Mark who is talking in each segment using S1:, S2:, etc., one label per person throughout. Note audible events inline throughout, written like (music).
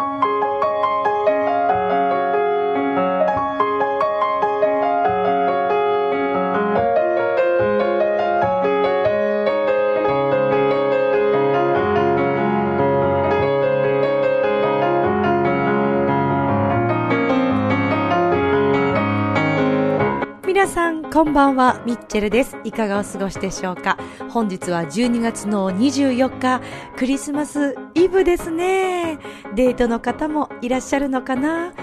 S1: 皆こんばんは、ミッチェルです。いかがお過ごしでしょうか？本日は12月の24日、クリスマスイブですね。デートの方もいらっしゃるのかな？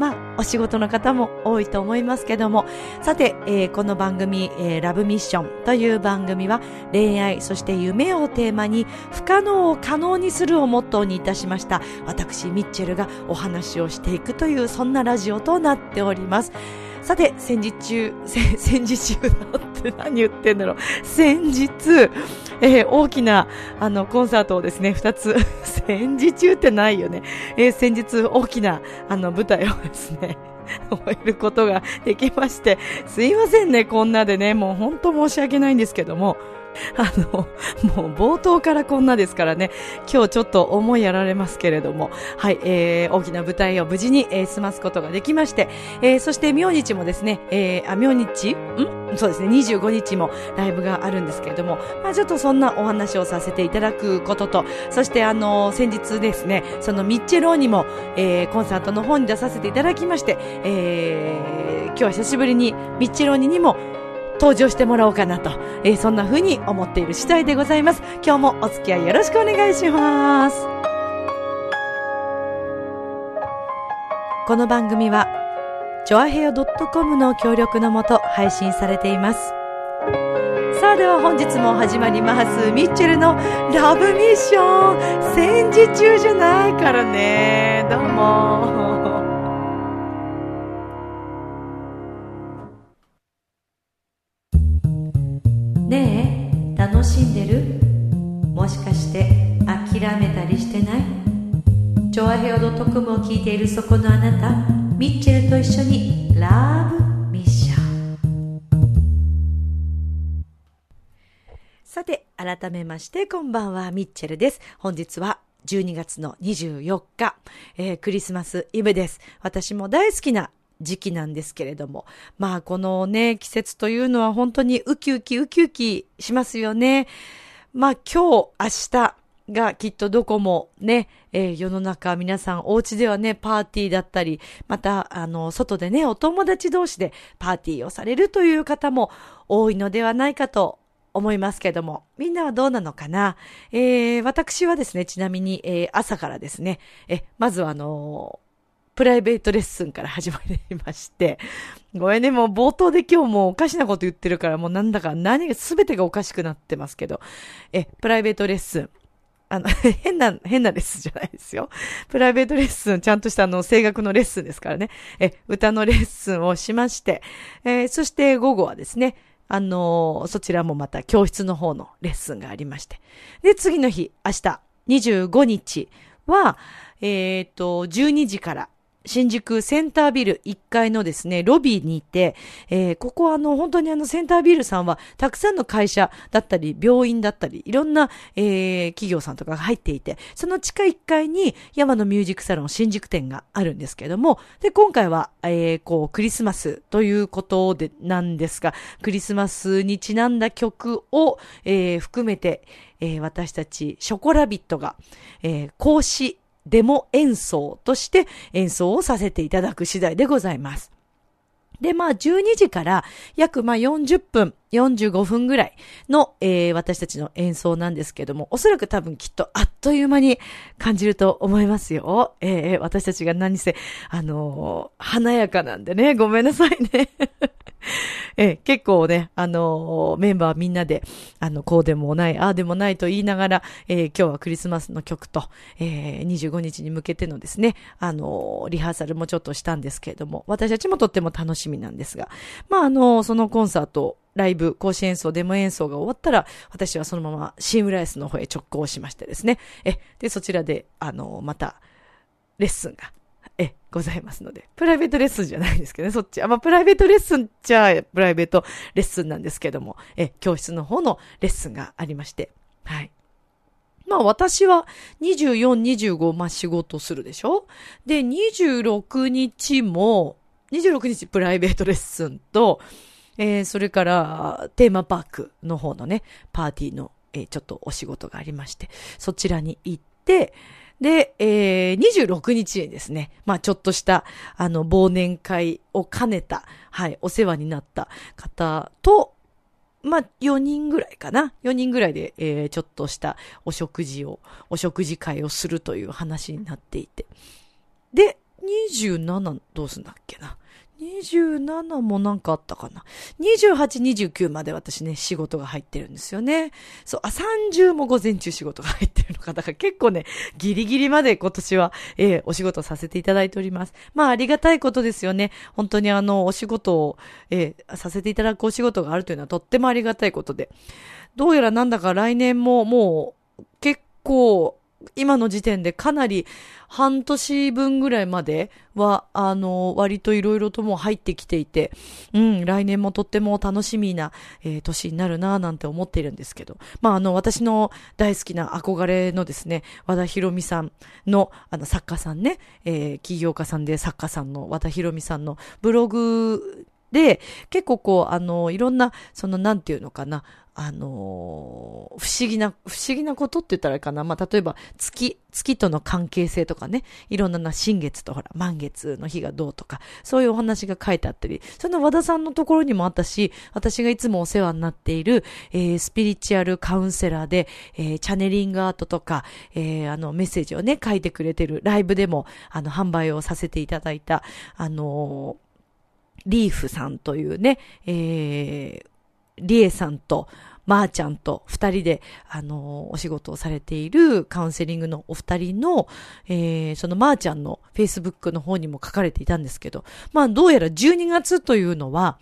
S1: まあ、お仕事の方も多いと思いますけども。さて、えーこの番組、えーラブミッションという番組は、恋愛、そして夢をテーマに、不可能を可能にするをモットーにいたしました。私、ミッチェルがお話をしていくという、そんなラジオとなっております。さて、戦時中、戦時中だって何言ってんだろう。先日、えー大きな、あの、コンサートをですね、二つ、(laughs) 戦時中ってないよね。えー先日大きな、あの、舞台をですね、(laughs) 終えることができまして、すいませんね、こんなでね、もう本当申し訳ないんですけども、(laughs) あの、もう冒頭からこんなですからね、今日ちょっと思いやられますけれども、はい、えー、大きな舞台を無事に、えー済ますことができまして、えーそして明日もですね、えー、あ、明日？ん？そうですね、25日もライブがあるんですけれども、まあちょっとそんなお話をさせていただくことと、そしてあの、先日ですね、そのミッチェローにも、えーコンサートの方に出させていただきまして、えー今日は久しぶりにミッチェローニにも登場してもらおうかなと、えーそんな風に思っている次第でございます。今日もお付き合いよろしくお願いします。この番組は、チョアヘヨ .com の協力のもと配信されています。さあでは本日も始まります。ミッチェルのラブミッション。戦時中じゃないからね。どうも。楽しんでる？もしかして諦めたりしてない？チョアヘオドトコムを聞いているそこのあなた、ミッチェルと一緒にラブミッション。さて、改めまして、こんばんは、ミッチェルです。本日は12月の24日、えークリスマスイブです。私も大好きな時期なんですけれども、まあこのね、季節というのは本当にウキウキウキウキしますよね。まあ今日、明日がきっとどこもね、えー世の中皆さんお家ではね、パーティーだったり、またあの、外でね、お友達同士でパーティーをされるという方も多いのではないかと思いますけども、みんなはどうなのかな？えー私はですね、ちなみに、えー朝からですね、え、まずはあのープライベートレッスンから始まりまして、ごめんね、もう冒頭で今日もうおかしなこと言ってるから、もうなんだか何が全てがおかしくなってますけど、え、プライベートレッスン。あの、(laughs) 変な、変なレッスンじゃないですよ。プライベートレッスン、ちゃんとしたあの、声楽のレッスンですからね。え、歌のレッスンをしまして、えーそして午後はですね、あのーそちらもまた教室の方のレッスンがありまして。で、次の日、明日、25日は、えっ、と、12時から、新宿センタービル1階のですね、ロビーにいて、えーここはあの、本当にあの、センタービルさんは、たくさんの会社だったり、病院だったり、いろんな、えー企業さんとかが入っていて、その地下1階に、山のミュージックサロン新宿店があるんですけれども、で、今回は、えーこう、クリスマスということで、なんですが、クリスマスにちなんだ曲を、えー含めて、えー私たち、ショコラビットが、えー講師デモ演奏として演奏をさせていただく次第でございます。で、まあ、12時から約まあ40分、45分ぐらいの、えー私たちの演奏なんですけども、おそらく多分きっとあっという間に感じると思いますよ。えー私たちが何せ、あのー華やかなんでね、ごめんなさいね。(laughs) え結構ね、あのーメンバーみんなで、あの、こうでもない、ああでもないと言いながら、えー今日はクリスマスの曲と、えー25日に向けてのですね、あのリハーサルもちょっとしたんですけれども、私たちもとっても楽しみなんですが、まあ、あのそのコンサート、ライブ、講師演奏、デモ演奏が終わったら、私はそのままシームライスの方へ直行しましてですね、え、で、そちらで、あのまた、レッスンが、え、ございますので。プライベートレッスンじゃないんですけどね、そっち。あ、まあ、プライベートレッスンじゃ、プライベートレッスンなんですけども、え、教室の方のレッスンがありまして。はい。まあ私は24、25、まあ仕事するでしょ？で、26日も、26日プライベートレッスンと、えー、それからテーマパークの方のね、パーティーの、えー、ちょっとお仕事がありまして、そちらに行って、で、えー、26日にですね、まあちょっとした、あの、忘年会を兼ねた、はい、お世話になった方と、まあ、4人ぐらいかな。4人ぐらいで、えー、ちょっとしたお食事を、お食事会をするという話になっていて。で、27どうすんだっけな。27もなんかあったかな。28、29まで私ね、仕事が入ってるんですよね。そう、あ、30も午前中仕事が入ってるのか。だから結構ね、ギリギリまで今年は、えー、お仕事させていただいております。まあ、ありがたいことですよね。本当にあの、お仕事を、えー、させていただくお仕事があるというのはとってもありがたいことで。どうやらなんだか来年ももう、結構、今の時点でかなり半年分ぐらいまでは、あの、割といろいろとも入ってきていて、うん、来年もとっても楽しみな、えー、年になるなぁなんて思っているんですけど、まあ、あの、私の大好きな憧れのですね、和田博美さんの、あの、作家さんね、えー、起業家さんで作家さんの和田博美さんのブログで、結構こう、あの、いろんな、その、なんていうのかな、あの不思議な、不思議なことって言ったらいいかな。まあ、例えば、月、月との関係性とかね、いろんなな、新月とほら、満月の日がどうとか、そういうお話が書いてあったり、その和田さんのところにもあったし、私がいつもお世話になっている、えー、スピリチュアルカウンセラーで、えー、チャネリングアートとか、えー、あの、メッセージをね、書いてくれてる、ライブでも、あの、販売をさせていただいた、あのーリーフさんというね、えー、リエさんと、まーちゃんと二人で、あの、お仕事をされているカウンセリングのお二人の、えー、そのまーちゃんのフェイスブックの方にも書かれていたんですけど、まあ、どうやら12月というのは、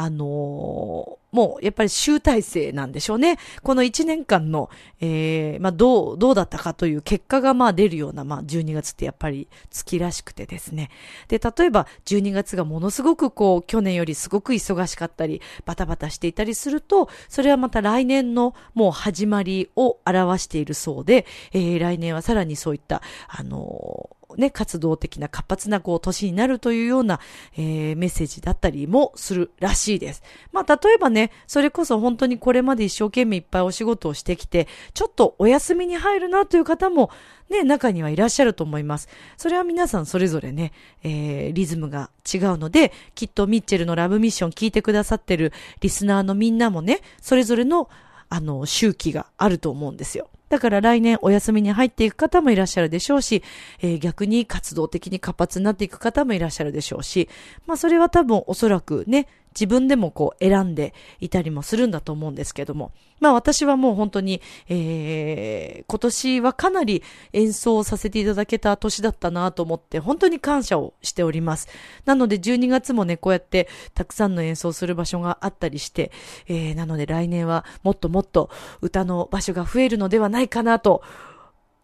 S1: あのー、もうやっぱり集大成なんでしょうね。この1年間の、えー、まあどう、どうだったかという結果がまあ出るような、まあ12月ってやっぱり月らしくてですね。で、例えば12月がものすごくこう、去年よりすごく忙しかったり、バタバタしていたりすると、それはまた来年のもう始まりを表しているそうで、えー、来年はさらにそういった、あのーね、活動的な活発なこう年になるというような、えー、メッセージだったりもするらしいです。まあ、例えばね、それこそ本当にこれまで一生懸命いっぱいお仕事をしてきて、ちょっとお休みに入るなという方も、ね、中にはいらっしゃると思います。それは皆さんそれぞれね、えー、リズムが違うので、きっとミッチェルのラブミッション聞いてくださってるリスナーのみんなもね、それぞれの、あの、周期があると思うんですよ。だから来年お休みに入っていく方もいらっしゃるでしょうし、えー、逆に活動的に活発になっていく方もいらっしゃるでしょうし、まあそれは多分おそらくね、自分でもこう選んでいたりもするんだと思うんですけども。まあ私はもう本当に、えー、今年はかなり演奏させていただけた年だったなと思って本当に感謝をしております。なので12月もね、こうやってたくさんの演奏する場所があったりして、えー、なので来年はもっともっと歌の場所が増えるのではないかなと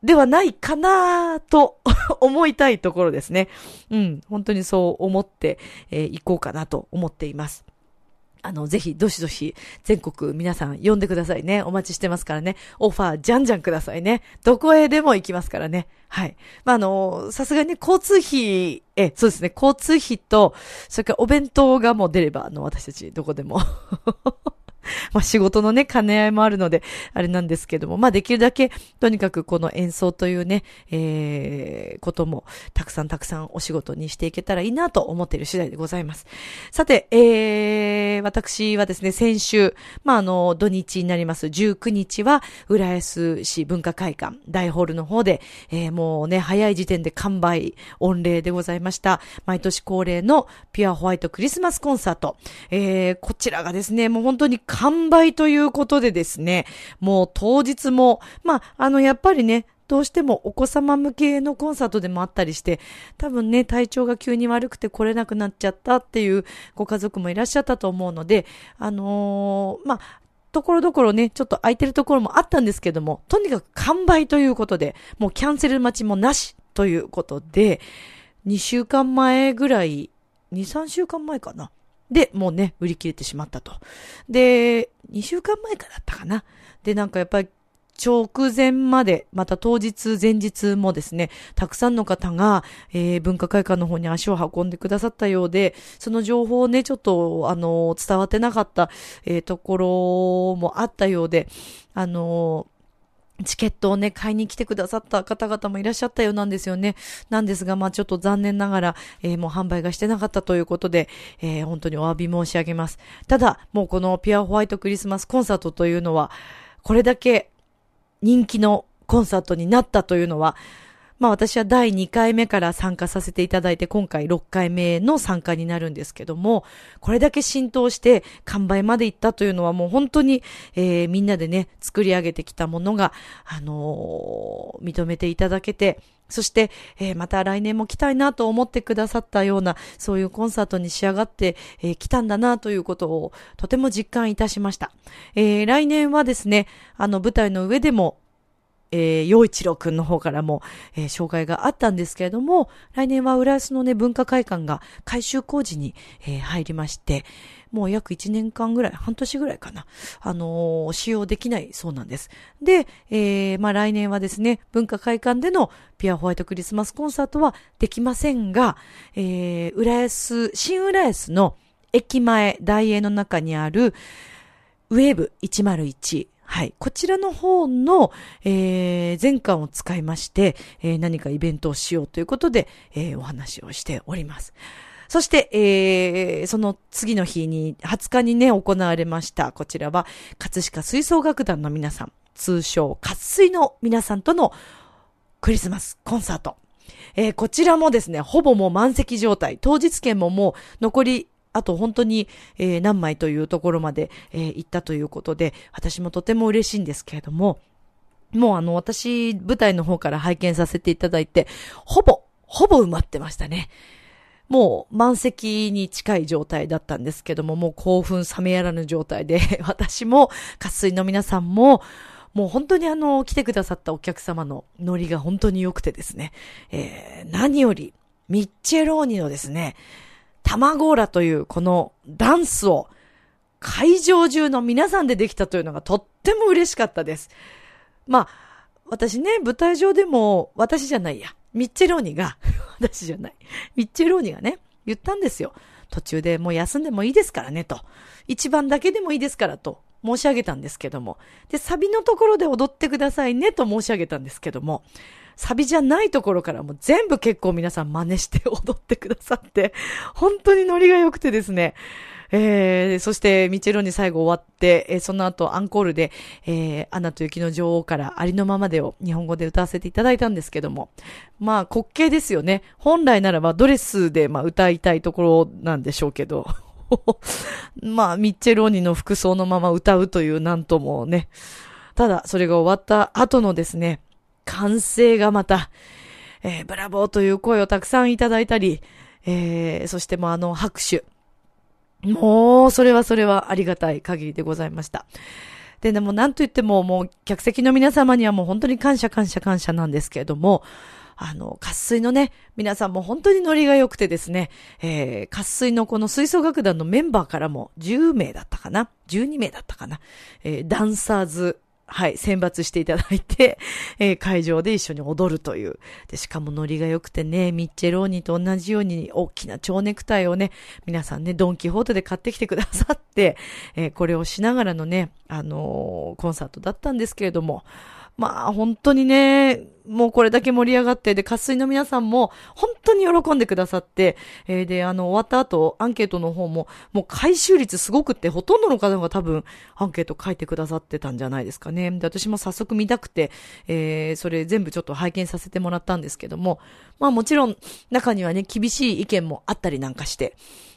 S1: ではないかなと (laughs) 思いたいところですね。うん、本当にそう思って、えー、こうかなと思っています。あの、ぜひ、どしどし、全国皆さん呼んでくださいね。お待ちしてますからね。オファー、じゃんじゃんくださいね。どこへでも行きますからね。はい。まあ、あの、さすがに、交通費、え、そうですね、交通費と、それからお弁当がもう出れば、あの、私たち、どこでも (laughs) (laughs) まあ仕事のね、兼ね合いもあるので、あれなんですけども、まあできるだけ、とにかくこの演奏というね、えー、ことも、たくさんたくさんお仕事にしていけたらいいなと思っている次第でございます。さて、えー、私はですね、先週、まああの、土日になります19日は、浦安市文化会館大ホールの方で、えー、もうね、早い時点で完売、御礼でございました。毎年恒例のピュアホワイトクリスマスコンサート。えー、こちらがですね、もう本当に完売ということでですね、もう当日も、まあ、あの、やっぱりね、どうしてもお子様向けのコンサートでもあったりして、多分ね、体調が急に悪くて来れなくなっちゃったっていうご家族もいらっしゃったと思うので、あのー、まあ、ところどころね、ちょっと空いてるところもあったんですけども、とにかく完売ということで、もうキャンセル待ちもなしということで、2週間前ぐらい、2、3週間前かな。で、もうね、売り切れてしまったと。で、2週間前からだったかな。で、なんかやっぱり、直前まで、また当日、前日もですね、たくさんの方が、えー、文化会館の方に足を運んでくださったようで、その情報をね、ちょっと、あの、伝わってなかった、えー、ところもあったようで、あの、チケットをね、買いに来てくださった方々もいらっしゃったようなんですよね。なんですが、まあちょっと残念ながら、えー、もう販売がしてなかったということで、えー、本当にお詫び申し上げます。ただ、もうこのピュアホワイトクリスマスコンサートというのは、これだけ人気のコンサートになったというのは、まあ私は第2回目から参加させていただいて、今回6回目の参加になるんですけども、これだけ浸透して完売まで行ったというのはもう本当に、えー、みんなでね、作り上げてきたものが、あのー、認めていただけて、そして、えー、また来年も来たいなと思ってくださったような、そういうコンサートに仕上がって、えー、たんだなということをとても実感いたしました。えー、来年はですね、あの舞台の上でもえー、洋一郎くんの方からも、えー、紹介があったんですけれども、来年は浦安のね、文化会館が改修工事に、えー、入りまして、もう約1年間ぐらい、半年ぐらいかな、あのー、使用できないそうなんです。で、えー、まあ来年はですね、文化会館でのピアホワイトクリスマスコンサートはできませんが、えー、浦安、新浦安の駅前、大英の中にある、ウェーブ101、はい。こちらの方の、えー、全館を使いまして、えー、何かイベントをしようということで、えー、お話をしております。そして、えー、その次の日に、20日にね、行われました。こちらは、葛飾吹奏楽団の皆さん、通称、活水の皆さんとのクリスマスコンサート。えー、こちらもですね、ほぼもう満席状態。当日券ももう残りあと本当に、えー、何枚というところまで、えー、行ったということで、私もとても嬉しいんですけれども、もうあの、私、舞台の方から拝見させていただいて、ほぼ、ほぼ埋まってましたね。もう満席に近い状態だったんですけども、もう興奮冷めやらぬ状態で、(laughs) 私も、渇水の皆さんも、もう本当にあの、来てくださったお客様のノリが本当に良くてですね、えー、何より、ミッチェローニのですね、タマゴーラというこのダンスを会場中の皆さんでできたというのがとっても嬉しかったです。まあ、私ね、舞台上でも、私じゃないや、ミッチェローニが、(laughs) 私じゃない、ミッチェローニがね、言ったんですよ。途中でもう休んでもいいですからね、と。一番だけでもいいですから、と申し上げたんですけども。で、サビのところで踊ってくださいね、と申し上げたんですけども。サビじゃないところからも全部結構皆さん真似して踊ってくださって、本当にノリが良くてですね。えー、そして、ミチェロに最後終わって、えー、その後アンコールで、えー、アナと雪の女王からありのままでを日本語で歌わせていただいたんですけども、まあ、滑稽ですよね。本来ならばドレスで、まあ、歌いたいところなんでしょうけど、(laughs) まあ、ミッチェローニの服装のまま歌うというなんともね。ただ、それが終わった後のですね、歓声がまた、えー、ブラボーという声をたくさんいただいたり、えー、そしてもうあの拍手。もう、それはそれはありがたい限りでございました。で、でもなんと言ってももう客席の皆様にはもう本当に感謝感謝感謝なんですけれども、あの、渇水のね、皆さんも本当にノリが良くてですね、えー、渇水のこの吹奏楽団のメンバーからも10名だったかな ?12 名だったかな？えー、ダンサーズはい、選抜していただいて、(laughs) えー、会場で一緒に踊るという。で、しかもノリが良くてね、ミッチェローニと同じように大きな蝶ネクタイをね、皆さんね、ドンキホーテで買ってきてくださって、えー、これをしながらのね、あのー、コンサートだったんですけれども、まあ、本当にね、もうこれだけ盛り上がって、で、渇水の皆さんも本当に喜んでくださって、えー、で、あの、終わった後、アンケートの方も、もう回収率すごくって、ほとんどの方が多分、アンケート書いてくださってたんじゃないですかね。で、私も早速見たくて、えー、それ全部ちょっと拝見させてもらったんですけども、まあもちろん、中にはね、厳しい意見もあったりなんかして、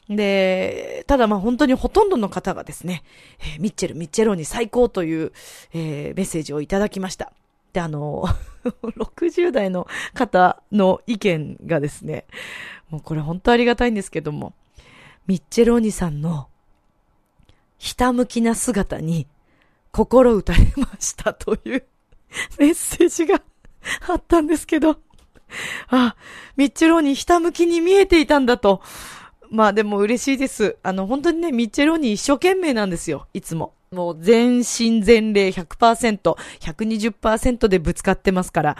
S1: で、ただまあ本当にほとんどの方がですね、えー、ミッチェル、ミッチェローに最高という、えー、メッセージをいただきました。で、あの、(laughs) 60代の方の意見がですね、もうこれ本当ありがたいんですけども、ミッチェローニさんのひたむきな姿に心打たれましたという (laughs) メッセージがあったんですけど、あ、ミッチェローニひたむきに見えていたんだと、まあでも嬉しいです。あの、本当にね、ミッチェローニ一生懸命なんですよ、いつも。もう全身全霊100%、120%でぶつかってますから、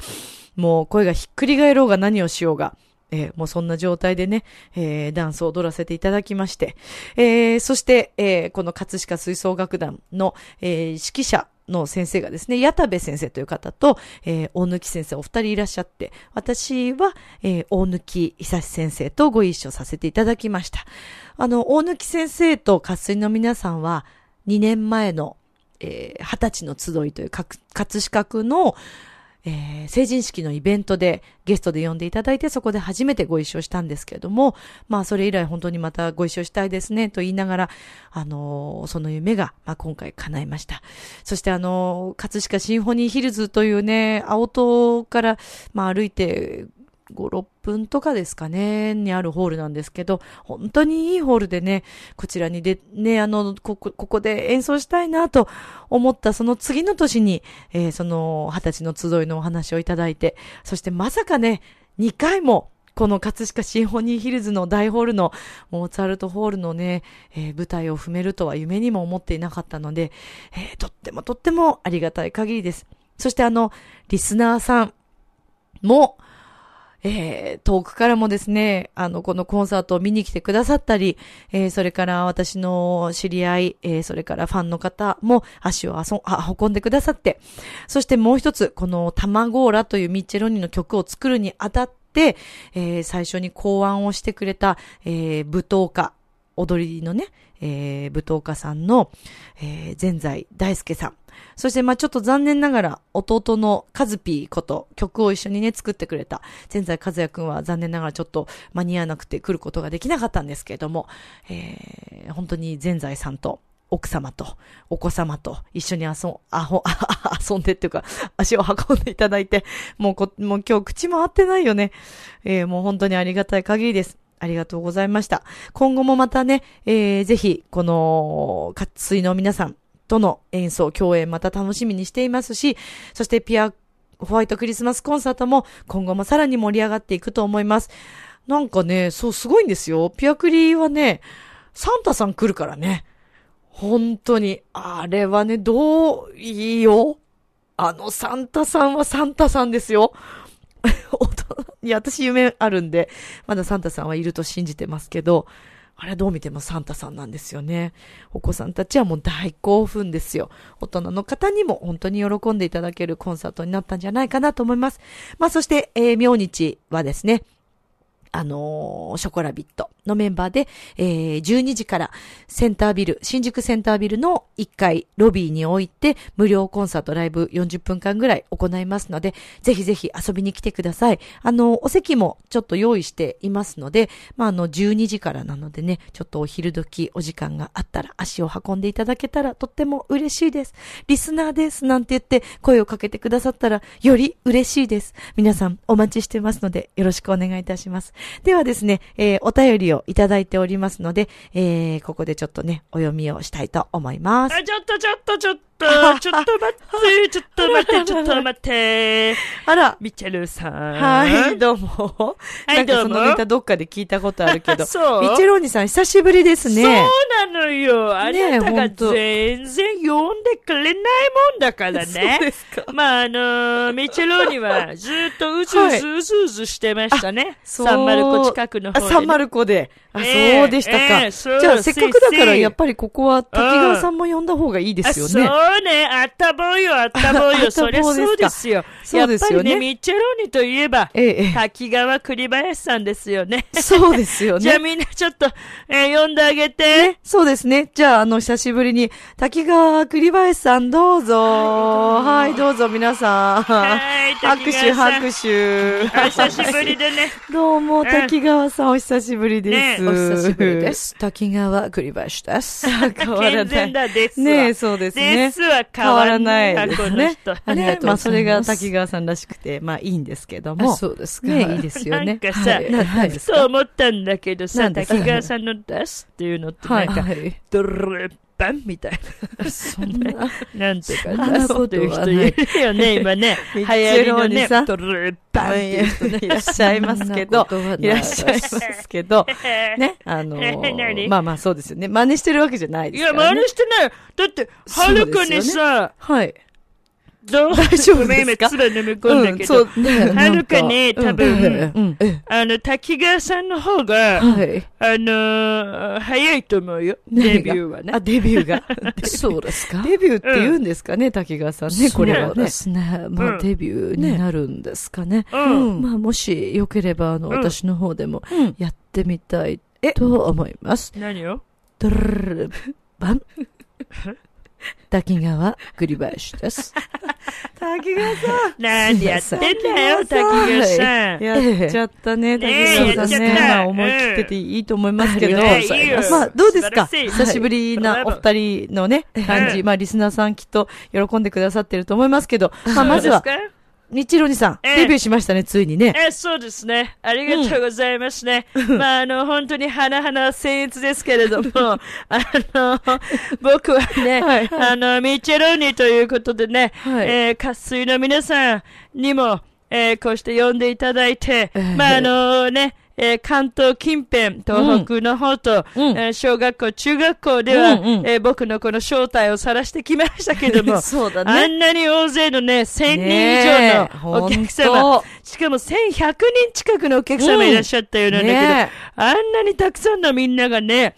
S1: もう声がひっくり返ろうが何をしようが、えーもうそんな状態でね、えーダンスを踊らせていただきまして、えーそして、えこの葛飾吹奏楽団の、え指揮者の先生がですね、矢田部先生という方と、えー大貫先生お二人いらっしゃって、私は、えー大貫久志先生とご一緒させていただきました。あの、大貫先生と活水の皆さんは、2年前の、えー二十歳の集いというか葛飾区の、えー成人式のイベントでゲストで呼んでいただいて、そこで初めてご一緒したんですけれども、まあそれ以来本当にまたご一緒したいですね、と言いながら、あのーその夢が、まあ今回叶いました。そしてあのー葛飾シンフォニーヒルズというね、青戸から、まあ歩いて、5、6分とかですかね、にあるホールなんですけど、本当にいいホールでね、こちらにで、ね、あの、ここ、ここで演奏したいなと思ったその次の年に、えーその、二十歳の集いのお話をいただいて、そしてまさかね、2回も、この葛飾シンフォニーヒルズの大ホールのモーツァルトホールのね、えー舞台を踏めるとは夢にも思っていなかったので、えーとってもとってもありがたい限りです。そしてあの、リスナーさんも、えー遠くからもですね、あの、このコンサートを見に来てくださったり、えーそれから私の知り合い、えーそれからファンの方も足をあそあ運んでくださって、そしてもう一つ、このタマゴーラというミッチェロニの曲を作るにあたって、えー最初に考案をしてくれた、えー舞踏家、踊りのね、えー舞踏家さんの、えー、前在大輔さん。そして、まあちょっと残念ながら、弟のカズピーこと曲を一緒にね、作ってくれた、前在和也くんは残念ながらちょっと間に合わなくて来ることができなかったんですけれども、えー本当に前在さんと、奥様とお子様と一緒に遊ん、あほ、(laughs) 遊んでっていうか、足を運んでいただいて、もうこ、もう今日口回ってないよね。えーもう本当にありがたい限りです。ありがとうございました。今後もまたね、えーぜひ、この、活水の皆さんとの演奏、共演また楽しみにしていますし、そしてピア、ホワイトクリスマスコンサートも今後もさらに盛り上がっていくと思います。なんかね、そう、すごいんですよ。ピアクリーはね、サンタさん来るからね。本当に。あれはね、どう、いいよ。あのサンタさんはサンタさんですよ。(laughs) 大人いや、私夢あるんで、まだサンタさんはいると信じてますけど、あれどう見てもサンタさんなんですよね。お子さんたちはもう大興奮ですよ。大人の方にも本当に喜んでいただけるコンサートになったんじゃないかなと思います。まあそして、えー、明日はですね、あのーショコラビットのメンバーで、えー12時からセンタービル、新宿センタービルの1階ロビーに置いて無料コンサートライブ40分間ぐらい行いますので、ぜひぜひ遊びに来てください。あの、お席もちょっと用意していますので、まあ、あの、12時からなのでね、ちょっとお昼時お時間があったら足を運んでいただけたらとっても嬉しいです。リスナーですなんて言って声をかけてくださったらより嬉しいです。皆さんお待ちしてますのでよろしくお願いいたします。ではですね、えーお便りをいただいておりますので、えーここでちょっとね、お読みをしたいと思います。
S2: あ、ちょっとちょっとちょっとと、ちょっと待って、(laughs) ちょっと待って、ちょっと待って。
S1: あら、
S2: ミッチェルさん。
S1: はい、どうも。
S2: はい
S1: なんかそ
S2: どうも
S1: のネタどっかで聞いたことあるけど。
S2: そう
S1: ミッチェローニさん久しぶりですね。
S2: そうなのよ。あなたが全然呼んでくれないもんだから
S1: そう
S2: ね。
S1: ですか。
S2: まあ、あのーミチェローニはずっとうずうずうずうずしてましたね。
S1: そう
S2: サンマルコ近くの
S1: あ、
S2: 方で、ね。
S1: サンマルコで。あ、
S2: ええ
S1: そうでしたか。じゃあ、せっかくだから、やっぱりここは滝川さんも呼んだ方がいいですよね。
S2: うね、あったぼうよ、あったぼうよ。(laughs) そりゃそうですよ。
S1: そうですよね
S2: やっぱりね、ミッチェローニといえば、
S1: ええ、え
S2: 滝川栗林さんですよね。
S1: え。そうですよ (laughs)
S2: じゃあ
S1: ね。
S2: みんなちょっと、えー呼んであげて。
S1: そうですね。じゃあ、あの、久しぶりに、滝川栗林さんどうぞ。はい、どうぞ皆さん。
S2: はい、
S1: 拍手、拍手。
S2: お久しぶりでね。(laughs)
S1: どうも、滝川さん、お久しぶりです。。
S2: ねお久しぶりです
S1: 滝川栗林です。変わら
S2: 健
S1: ない。
S2: 全だですわ。
S1: ねえ、そうですね
S2: で。すは変
S1: 変わら
S2: な
S1: ないですね
S3: ありがとうございま
S1: あ、それが滝川さんらしくて、まあ、いいんですけども。
S3: そうですか。
S1: ねいいですよね。
S2: なんかさ
S1: はいななんです
S2: そう
S1: か
S2: 思ったんだけどさ、滝川さんの出すっていうのって
S1: は
S2: ないんか、
S3: はい。
S2: ドルルバンみたい
S1: そんな。
S2: な。なんとか
S1: そんなことはない
S2: う人いるよね、(laughs) 今ね。流行りのね、トルルバンっていう人ね。
S1: いらっしゃいますけど、いらっしゃいますけど、ね、あの
S2: 何？
S1: まあまあそうですよね。真似してるわけじゃない
S2: いや、
S1: ですから、ね。
S2: 真似してない。だって、はるかにさ、
S1: はい。
S2: どう
S1: 大丈夫ですか
S2: ごめん今、つら眠込んだけど、
S1: そう、ね
S2: はるかに多分
S1: うん、うん
S2: あの、滝川さんの方が、
S1: はい。
S2: あのー、早いと思うよ。デビューはね
S1: あ、。デビューが。
S3: そうですか
S1: デビューって言うんですかね、滝川さんね、これはね
S3: そうで。すね。まあ、
S2: うん
S3: デビューになるんですかね。
S2: うん。
S3: まあ、もしよければ、あの、
S2: うん
S3: 私の方でも
S1: うん
S3: やってみたい
S1: え
S3: と思います。
S2: 何を
S3: ドルルルバン。(laughs) 滝川栗林です。
S1: 滝川さ
S2: なんでやってんだよ、滝
S1: 滝川
S2: 川さん。
S1: ん。やっちゃったね、滝川さんね。まあ思い切ってていいと思いますけど。
S3: ま
S1: あ、どうですか？久しぶりなお二人のね、感じ。
S2: うん
S1: まあ、リスナーさんきっと喜んでくださってると思いますけど、まあ、まずは、日チロニさん、
S2: ええ
S1: デビューしましたね、ついにね。
S2: え、そうですね。ありがとうございますね。まあ、あの、本当に花々僭越ですけれども、(laughs) あの、僕はね、
S1: はい
S2: あの、ミチェローニということでね、
S1: はい
S2: えー、渇水の皆さんにも、えー、こうして呼んでいただいて、
S3: ええ
S2: まあ、あのね、えー関東近辺、東北の方と、
S1: うん。
S2: えー小学校、中学校では、
S1: うんうん。
S2: えー僕のこの正体を晒してきましたけども、(laughs)
S1: そうだ
S2: あんなに大勢のね、1000人以上のお客様
S1: と、
S2: しかも1100人近くのお客様いらっしゃったようなんだけど、
S1: ね
S2: あんなにたくさんのみんながね、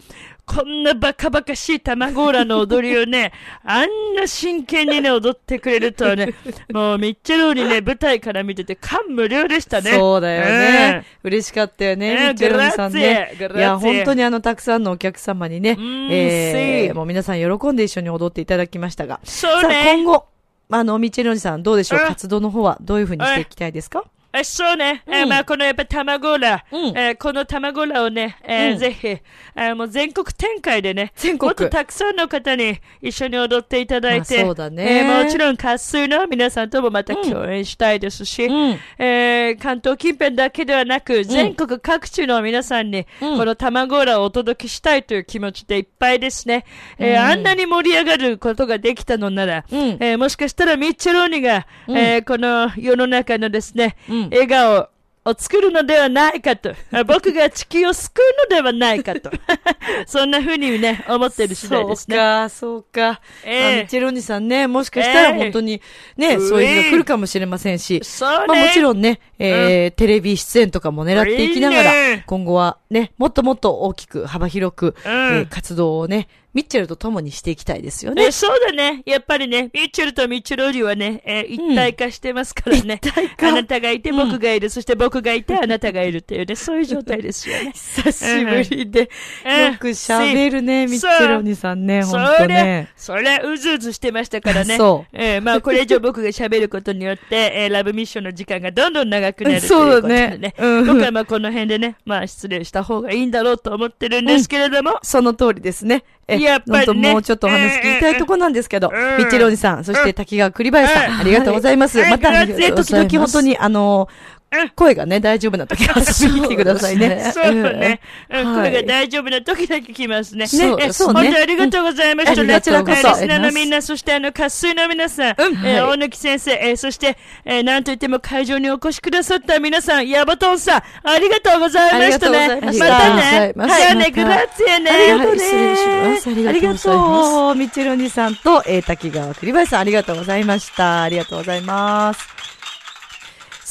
S2: こんなバカバカしい卵ーラの踊りをね、(laughs) あんな真剣にね、踊ってくれるとはね、もうミッチェローにね、舞台から見てて感無量でしたね。
S1: そうだよね。嬉しかったよ
S2: え
S1: ね、
S2: え
S1: ミッチェロニさんね。いや、本当にあの、たくさんのお客様にね
S2: うん、
S1: えー、もう皆さん喜んで一緒に踊っていただきましたが。
S2: そう
S1: さあ、今
S2: ね。
S1: 後、あの、ミッチェロニさんどうでしょう？
S2: うん
S1: 活動の方はどういうふうにしていきたいですか？
S2: えそうね。え
S1: うん
S2: まあ、このやっぱ卵ーラ、
S1: うん
S2: えーこの卵ーラをね、えー
S1: うん
S2: ぜひ、えーもう全国展開でね、
S1: 全国
S2: もっとたくさんの方に一緒に踊っていただいて、
S1: まあそうだね
S2: えーもちろん、活水の皆さんともまた共演したいですし、
S1: うん。
S2: えー関東近辺だけではなく、全国各地の皆さんに、
S1: うん
S2: この卵ーラをお届けしたいという気持ちでいっぱいですね。えー
S1: うん
S2: あんなに盛り上がることができたのなら、
S1: うん
S2: えーもしかしたらミッチェローニが、
S1: うん
S2: えーこの世の中のですね、
S1: うん
S2: 笑顔を作るのではないかと、あ (laughs) 僕が地球を救うのではないかと、(laughs) そんな風にね、思ってる次第ですね。
S1: そうか、そうか。
S2: ええ。
S1: まあミッチェロニさんね、もしかしたら本当にね、
S2: ええ
S1: そういう日が来るかもしれませんし、
S2: そうね。
S1: まあもちろんね、えーテレビ出演とかも狙っていきながら、
S2: いいね。
S1: 今後はね、もっともっと大きく幅広く、
S2: うん。
S1: えー活動をね、ミッチェルと共にしていきたいですよね。
S2: えそうだね。やっぱりね、ミッチェルとミッチェローリはね、えー一体化してますからね。
S1: 一体化
S2: あなたがいて僕がいる、そして僕がいてあなたがいるっていうね、そういう状態ですよね。
S1: 久しぶりで、
S2: うん
S1: よく喋るね、
S2: うん
S1: ミッチェロニさんね、
S2: そ
S1: ほんとね。、
S2: そりゃ、うずうずしてましたからね。
S1: そう
S2: えーまあ、これ以上僕が喋ることによって、えーラブミッションの時間がどんどん長くなるという
S1: そう
S2: ことで
S1: だ
S2: ね。
S1: ねうん
S2: 僕はまあ、この辺でね、まあ、失礼した方がいいんだろうと思ってるんですけれども。
S1: その通りですね。え
S2: やっぱりね。
S1: もうちょっとお話聞きたいとこなんですけど、
S2: うん。
S1: ミッチェロニさん、そして滝川栗林さん、
S2: うん。
S1: ありがとうございます。
S2: はい。
S1: また、時々本当に、あの
S2: うん、
S1: 声がね、大丈夫な時は遊びに来てくださいね。
S2: そうね。うん。
S1: はい。
S2: これが大丈夫な時だけ来ますね。
S1: ね
S2: え
S1: そうね。
S2: 本当にありがとうございました。
S1: こちら
S2: リスナーのみんな、そしてあの、活水の皆さん、えー大貫先生、えーそして、えーなんといっても会場にお越しくださった皆さん、ヤバトンさん、ありがとうございましたね。
S1: ました。
S2: またね。
S3: ありがとうござい
S2: ね、グラッツェね。
S1: ありがとうね。
S3: はい。失礼します。ありがとうございます。
S1: ありがとう。ミッチェロニさんと、えー、滝川栗林さん、ありがとうございました。ありがとうございます。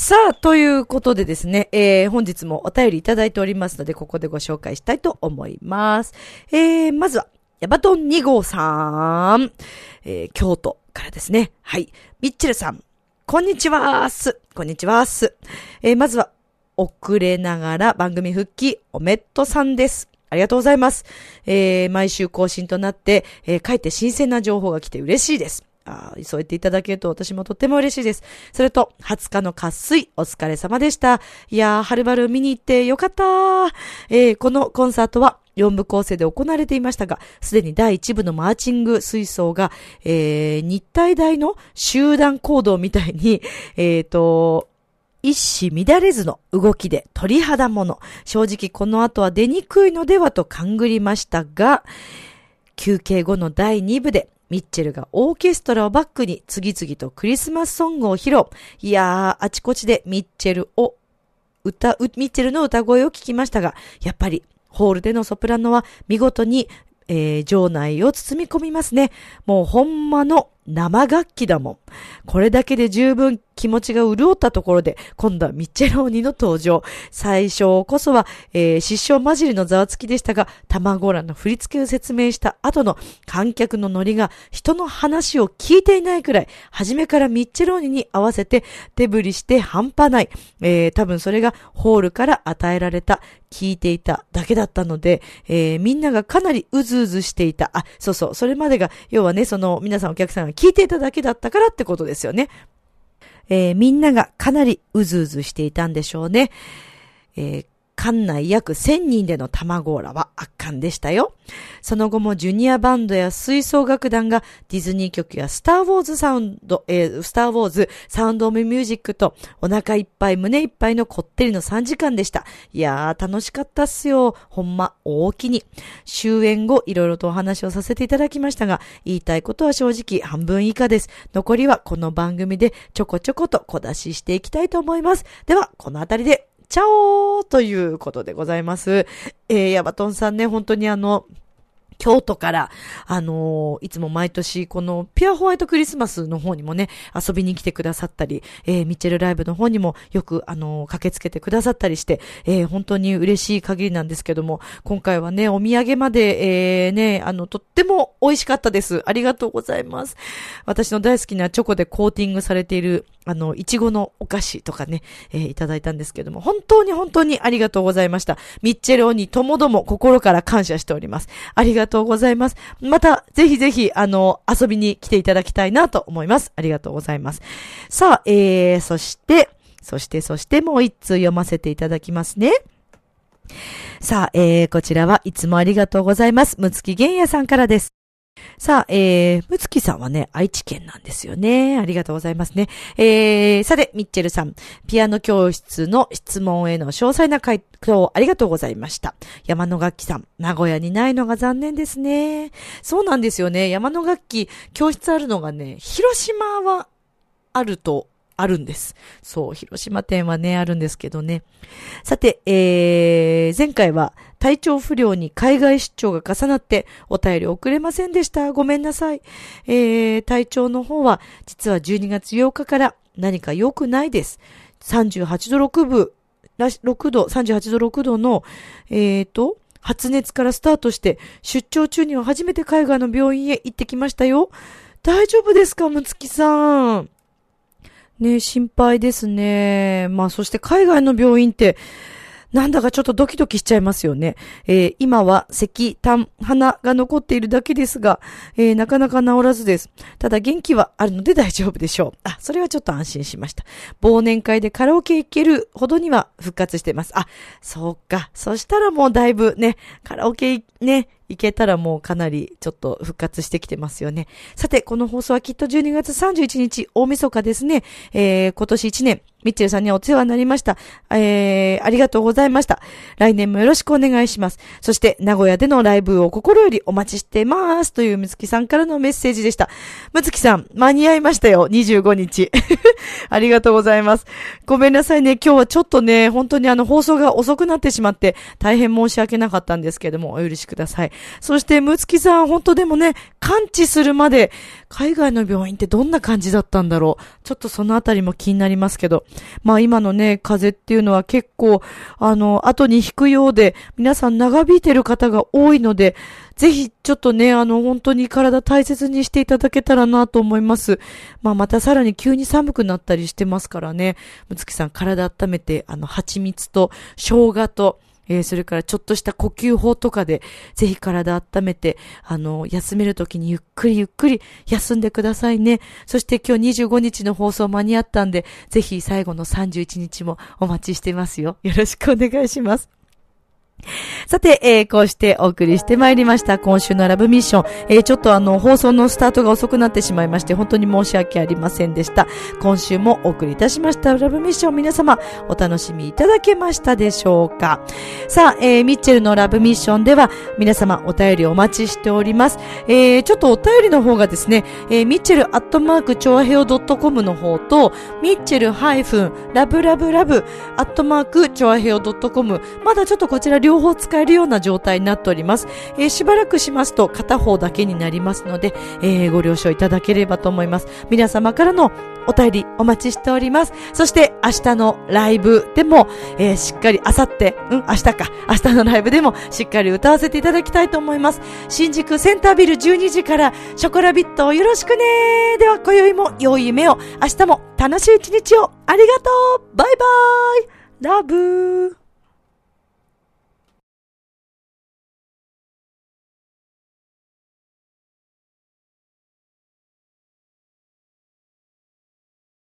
S1: さあ、ということでですね、えー、本日もお便りいただいておりますので、ここでご紹介したいと思います。えー、まずは、ヤバトン2号さん、えー、京都からですね。はい。ミッチェルさん、こんにちはーす。こんにちはーす。えー、まずは、遅れながら番組復帰、おめっとさんです。ありがとうございます。えー、毎週更新となって、えー、書いて新鮮な情報が来て嬉しいです。あそう言っていただけると私もとっても嬉しいです。それと、20日の渇水、お疲れ様でした。いやー、はるばる見に行ってよかったー。えー、このコンサートは、4部構成で行われていましたが、すでに第1部のマーチング吹奏が、えー、日体大の集団行動みたいに、(laughs) えーと、一糸乱れずの動きで鳥肌もの。正直この後は出にくいのではと勘ぐりましたが、休憩後の第2部で、ミッチェルがオーケストラをバックに次々とクリスマスソングを披露。いやー、あちこちでミッチェルを歌、ミッチェルの歌声を聞きましたが、やっぱりホールでのソプラノは見事に、えー、場内を包み込みますね。もうほんまの生楽器だもん。これだけで十分気持ちが潤ったところで、今度はミッチェローニの登場。最初こそは、えー、失笑混じりのざわつきでしたが、卵らの振り付けを説明した後の観客のノリが人の話を聞いていないくらい、初めからミッチェローニに合わせて手振りして半端ない。えー、多分それがホールから与えられた、聞いていただけだったので、えー、みんながかなりうずうずしていた。あ、そうそう、それまでが、要はね、その皆さんお客さんが聞いていただけだったからってことですよね。えー、みんながかなりうずうずしていたんでしょうね。えー、館内約1000人での卵ーラは圧巻でしたよ。その後もジュニアバンドや吹奏楽団がディズニー曲やスターウォーズサウンド、えー、スターウォーズサウンドオブミュージックとお腹いっぱい胸いっぱいのこってりの3時間でした。いやー楽しかったっすよ。ほんま大きに。終演後いろいろとお話をさせていただきましたが、言いたいことは正直半分以下です。残りはこの番組でちょこちょこと小出ししていきたいと思います。では、このあたりでちゃおーということでございます。えー、ヤバトンさんね、本当にあの、京都から、あのー、いつも毎年このピュアホワイトクリスマスの方にもね、遊びに来てくださったり、えー、ミッチェルライブの方にもよく、あのー、駆けつけてくださったりして、えー、本当に嬉しい限りなんですけども、今回はね、お土産まで、えー、ね、あの、とっても美味しかったです。ありがとうございます。私の大好きなチョコでコーティングされている、あの、いちごのお菓子とかね、えー、いただいたんですけども、本当に本当にありがとうございました。ミッチェルにともども心から感謝しております。ありがとうございます。また、ぜひぜひ、あの、遊びに来ていただきたいなと思います。ありがとうございます。さあ、えー、そして、そして、そしてもう一通読ませていただきますね。さあ、えー、こちらはいつもありがとうございます。むつきげんやさんからです。さあ、えー、むつきさんはね、愛知県なんですよね。ありがとうございますね。えー、さて、ミッチェルさん、ピアノ教室の質問への詳細な回答ありがとうございました。山野楽器さん、名古屋にないのが残念ですね。そうなんですよね。山野楽器、教室あるのがね、広島はあるとあるんです。そう、広島店はね、あるんですけどね。さて、えー、前回は体調不良に海外出張が重なってお便り送れませんでした。ごめんなさい。えー、体調の方は実は12月8日から何か良くないです。38度6分、6度、38度6度の、えーと、発熱からスタートして出張中には初めて海外の病院へ行ってきましたよ。大丈夫ですかむつきさん。ね、心配ですね。まあ、そして海外の病院って、なんだかちょっとドキドキしちゃいますよね。えー、今は咳、痰、鼻が残っているだけですが、えー、なかなか治らずです。ただ元気はあるので大丈夫でしょう。あ、それはちょっと安心しました。忘年会でカラオケ行けるほどには復活してます。あ、そうか。そしたらもうだいぶね、カラオケね、いけたらもうかなりちょっと復活してきてますよね。さて、この放送はきっと12月31日大晦日ですね。えー、今年1年、ミッチェルさんにはお世話になりました。えー、ありがとうございました。来年もよろしくお願いします。そして、名古屋でのライブを心よりお待ちしてます。というむつきさんからのメッセージでした。むつきさん、間に合いましたよ。25日。(laughs) ありがとうございます。ごめんなさいね。今日はちょっとね、本当にあの放送が遅くなってしまって、大変申し訳なかったんですけども、お許しください。そして、むつきさん、本当でもね、感知するまで、海外の病院ってどんな感じだったんだろう。ちょっとそのあたりも気になりますけど。まあ今のね、風邪っていうのは結構、あの、後に引くようで、皆さん長引いてる方が多いので、ぜひちょっとね、あの、本当に体大切にしていただけたらなと思います。まあまたさらに急に寒くなったりしてますからね。むつきさん体温めて、あの、蜂蜜と生姜と、えー、それからちょっとした呼吸法とかで、ぜひ体温めて、あの、休めるときにゆっくりゆっくり休んでくださいね。そして今日25日の放送間に合ったんで、ぜひ最後の31日もお待ちしてますよ。よろしくお願いします。さて、えー、こうしてお送りしてまいりました。今週のラブミッション。えー、ちょっとあの、放送のスタートが遅くなってしまいまして、本当に申し訳ありませんでした。今週もお送りいたしましたラブミッション。皆様、お楽しみいただけましたでしょうか？さあ、えー、ミッチェルのラブミッションでは、皆様、お便りお待ちしております。えー、ちょっとお便りの方がですね、えー、ミッチェルアットマーク、チョアヘオ .com の方と、ミッチェルハイフン、ラブラブラブ、アットマーク、チョアヘオ .com、まだちょっとこちら両方使えるような状態になっております。えーしばらくしますと片方だけになりますので、えーご了承いただければと思います。皆様からのお便りお待ちしております。そして明日のライブでも、えーしっかり、あさって、うん、明日か、明日のライブでもしっかり歌わせていただきたいと思います。新宿センタービル12時からショコラビットをよろしくねでは、今宵も良い夢を、明日も楽しい一日を、ありがとうバイバーイラブー